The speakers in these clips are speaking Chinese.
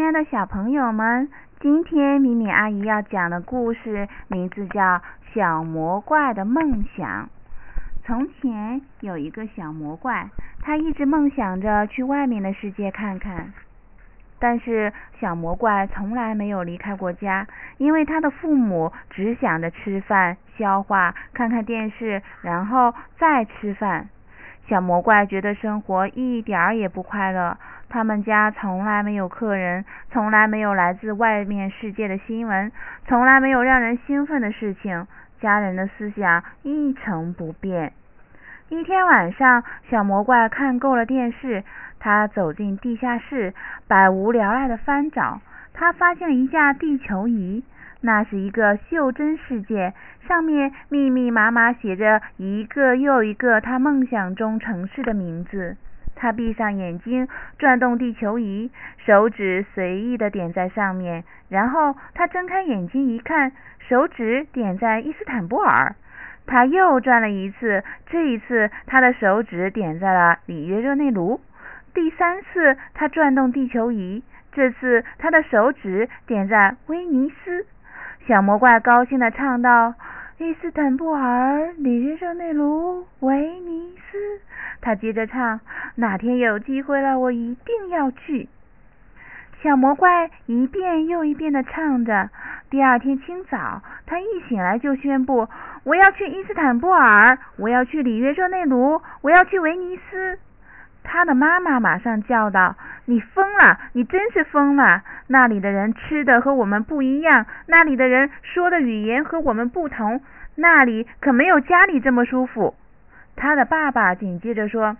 亲爱的小朋友们，今天米米阿姨要讲的故事名字叫《小魔怪的梦想》。从前有一个小魔怪，他一直梦想着去外面的世界看看。但是小魔怪从来没有离开过家，因为他的父母只想着吃饭、消化、看看电视，然后再吃饭。小魔怪觉得生活一点儿也不快乐。他们家从来没有客人，从来没有来自外面世界的新闻，从来没有让人兴奋的事情。家人的思想一成不变。一天晚上，小魔怪看够了电视，他走进地下室，百无聊赖的翻找。他发现了一架地球仪，那是一个袖珍世界，上面密密麻麻写着一个又一个他梦想中城市的名字。他闭上眼睛，转动地球仪，手指随意的点在上面。然后他睁开眼睛一看，手指点在伊斯坦布尔。他又转了一次，这一次他的手指点在了里约热内卢。第三次他转动地球仪，这次他的手指点在威尼斯。小魔怪高兴的唱道：“伊斯坦布尔，里约热内卢，威尼斯。”他接着唱：“哪天有机会了，我一定要去。”小魔怪一遍又一遍的唱着。第二天清早，他一醒来就宣布：“我要去伊斯坦布尔，我要去里约热内卢，我要去威尼斯。”他的妈妈马上叫道：“你疯了！你真是疯了！那里的人吃的和我们不一样，那里的人说的语言和我们不同，那里可没有家里这么舒服。”他的爸爸紧接着说：“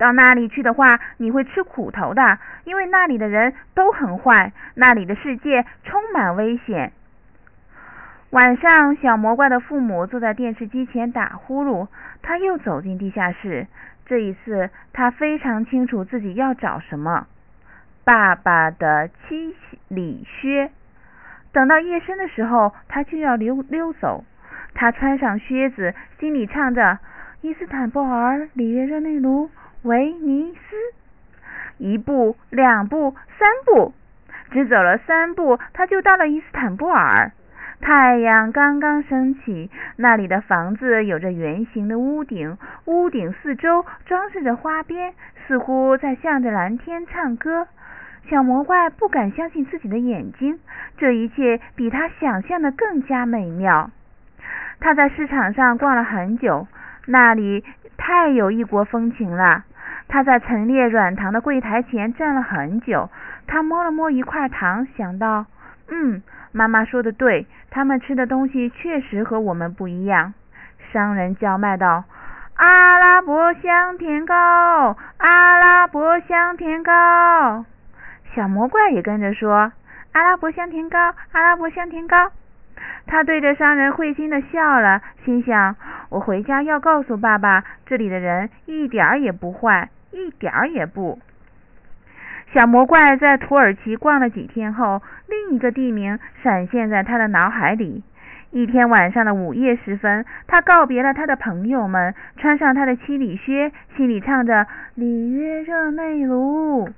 到那里去的话，你会吃苦头的，因为那里的人都很坏，那里的世界充满危险。”晚上，小魔怪的父母坐在电视机前打呼噜。他又走进地下室，这一次他非常清楚自己要找什么——爸爸的七里靴。等到夜深的时候，他就要溜溜走。他穿上靴子，心里唱着。伊斯坦布尔、里约热内卢、威尼斯，一步、两步、三步，只走了三步，他就到了伊斯坦布尔。太阳刚刚升起，那里的房子有着圆形的屋顶，屋顶四周装饰着花边，似乎在向着蓝天唱歌。小魔怪不敢相信自己的眼睛，这一切比他想象的更加美妙。他在市场上逛了很久。那里太有异国风情了。他在陈列软糖的柜台前站了很久。他摸了摸一块糖，想到：“嗯，妈妈说的对，他们吃的东西确实和我们不一样。”商人叫卖道：“阿拉伯香甜糕，阿拉伯香甜糕。”小魔怪也跟着说：“阿拉伯香甜糕，阿拉伯香甜糕。”他对着商人会心的笑了，心想。我回家要告诉爸爸，这里的人一点儿也不坏，一点儿也不。小魔怪在土耳其逛了几天后，另一个地名闪现在他的脑海里。一天晚上的午夜时分，他告别了他的朋友们，穿上他的七里靴，心里唱着里约热内卢。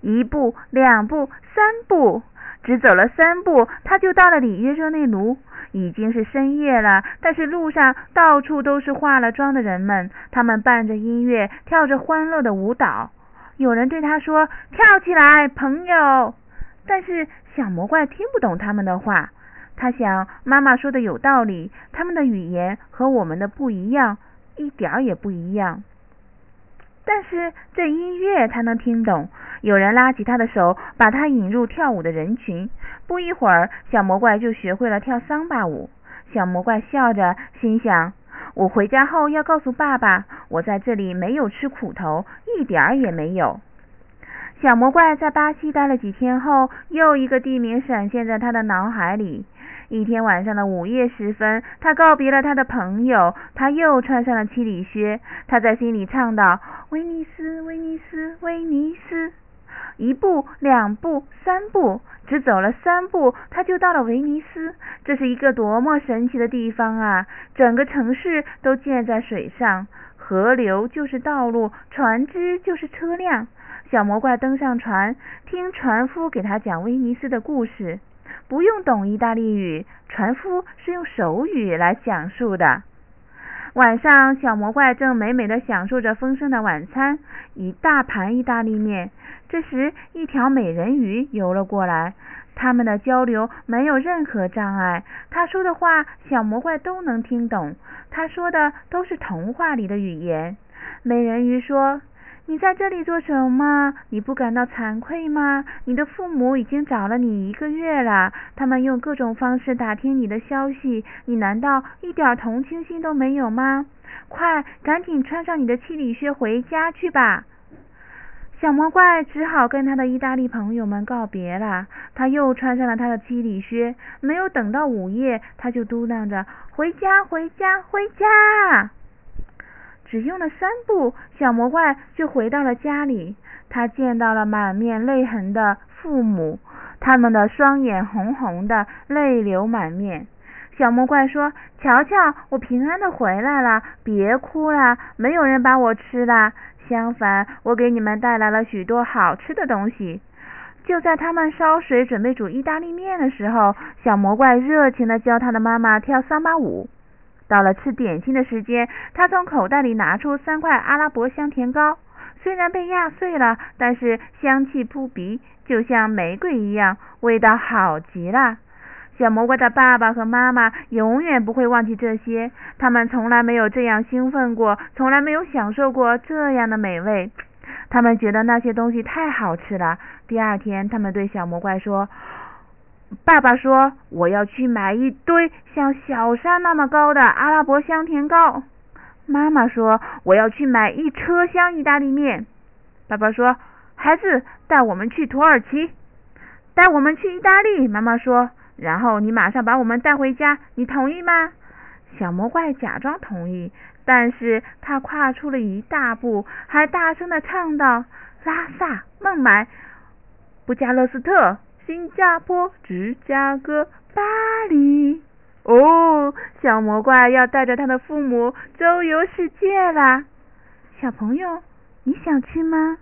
一步，两步，三步，只走了三步，他就到了里约热内卢。已经是深夜了，但是路上到处都是化了妆的人们，他们伴着音乐跳着欢乐的舞蹈。有人对他说：“跳起来，朋友！”但是小魔怪听不懂他们的话。他想，妈妈说的有道理，他们的语言和我们的不一样，一点儿也不一样。但是这音乐他能听懂。有人拉起他的手，把他引入跳舞的人群。不一会儿，小魔怪就学会了跳桑巴舞。小魔怪笑着，心想：我回家后要告诉爸爸，我在这里没有吃苦头，一点儿也没有。小魔怪在巴西待了几天后，又一个地名闪现在他的脑海里。一天晚上的午夜时分，他告别了他的朋友，他又穿上了七里靴。他在心里唱道：“威尼斯，威尼斯，威尼斯。”一步，两步，三步，只走了三步，他就到了威尼斯。这是一个多么神奇的地方啊！整个城市都建在水上，河流就是道路，船只就是车辆。小魔怪登上船，听船夫给他讲威尼斯的故事。不用懂意大利语，船夫是用手语来讲述的。晚上，小魔怪正美美的享受着丰盛的晚餐，一大盘意大利面。这时，一条美人鱼游了过来。他们的交流没有任何障碍，他说的话小魔怪都能听懂。他说的都是童话里的语言。美人鱼说：“你在这里做什么？你不感到惭愧吗？你的父母已经找了你一个月了，他们用各种方式打听你的消息，你难道一点同情心都没有吗？快，赶紧穿上你的七里靴回家去吧。”小魔怪只好跟他的意大利朋友们告别了。他又穿上了他的七里靴，没有等到午夜，他就嘟囔着：“回家，回家，回家！”只用了三步，小魔怪就回到了家里。他见到了满面泪痕的父母，他们的双眼红红的，泪流满面。小魔怪说：“瞧瞧，我平安的回来了，别哭了，没有人把我吃了。”相反，我给你们带来了许多好吃的东西。就在他们烧水准备煮意大利面的时候，小魔怪热情地教他的妈妈跳桑巴舞。到了吃点心的时间，他从口袋里拿出三块阿拉伯香甜糕，虽然被压碎了，但是香气扑鼻，就像玫瑰一样，味道好极了。小魔怪的爸爸和妈妈永远不会忘记这些，他们从来没有这样兴奋过，从来没有享受过这样的美味。他们觉得那些东西太好吃了。第二天，他们对小魔怪说：“爸爸说我要去买一堆像小山那么高的阿拉伯香甜糕。”妈妈说：“我要去买一车厢意大利面。”爸爸说：“孩子，带我们去土耳其，带我们去意大利。”妈妈说。然后你马上把我们带回家，你同意吗？小魔怪假装同意，但是他跨出了一大步，还大声的唱道：“拉萨、孟买、布加勒斯特、新加坡、芝加哥、巴黎。”哦，小魔怪要带着他的父母周游世界啦！小朋友，你想去吗？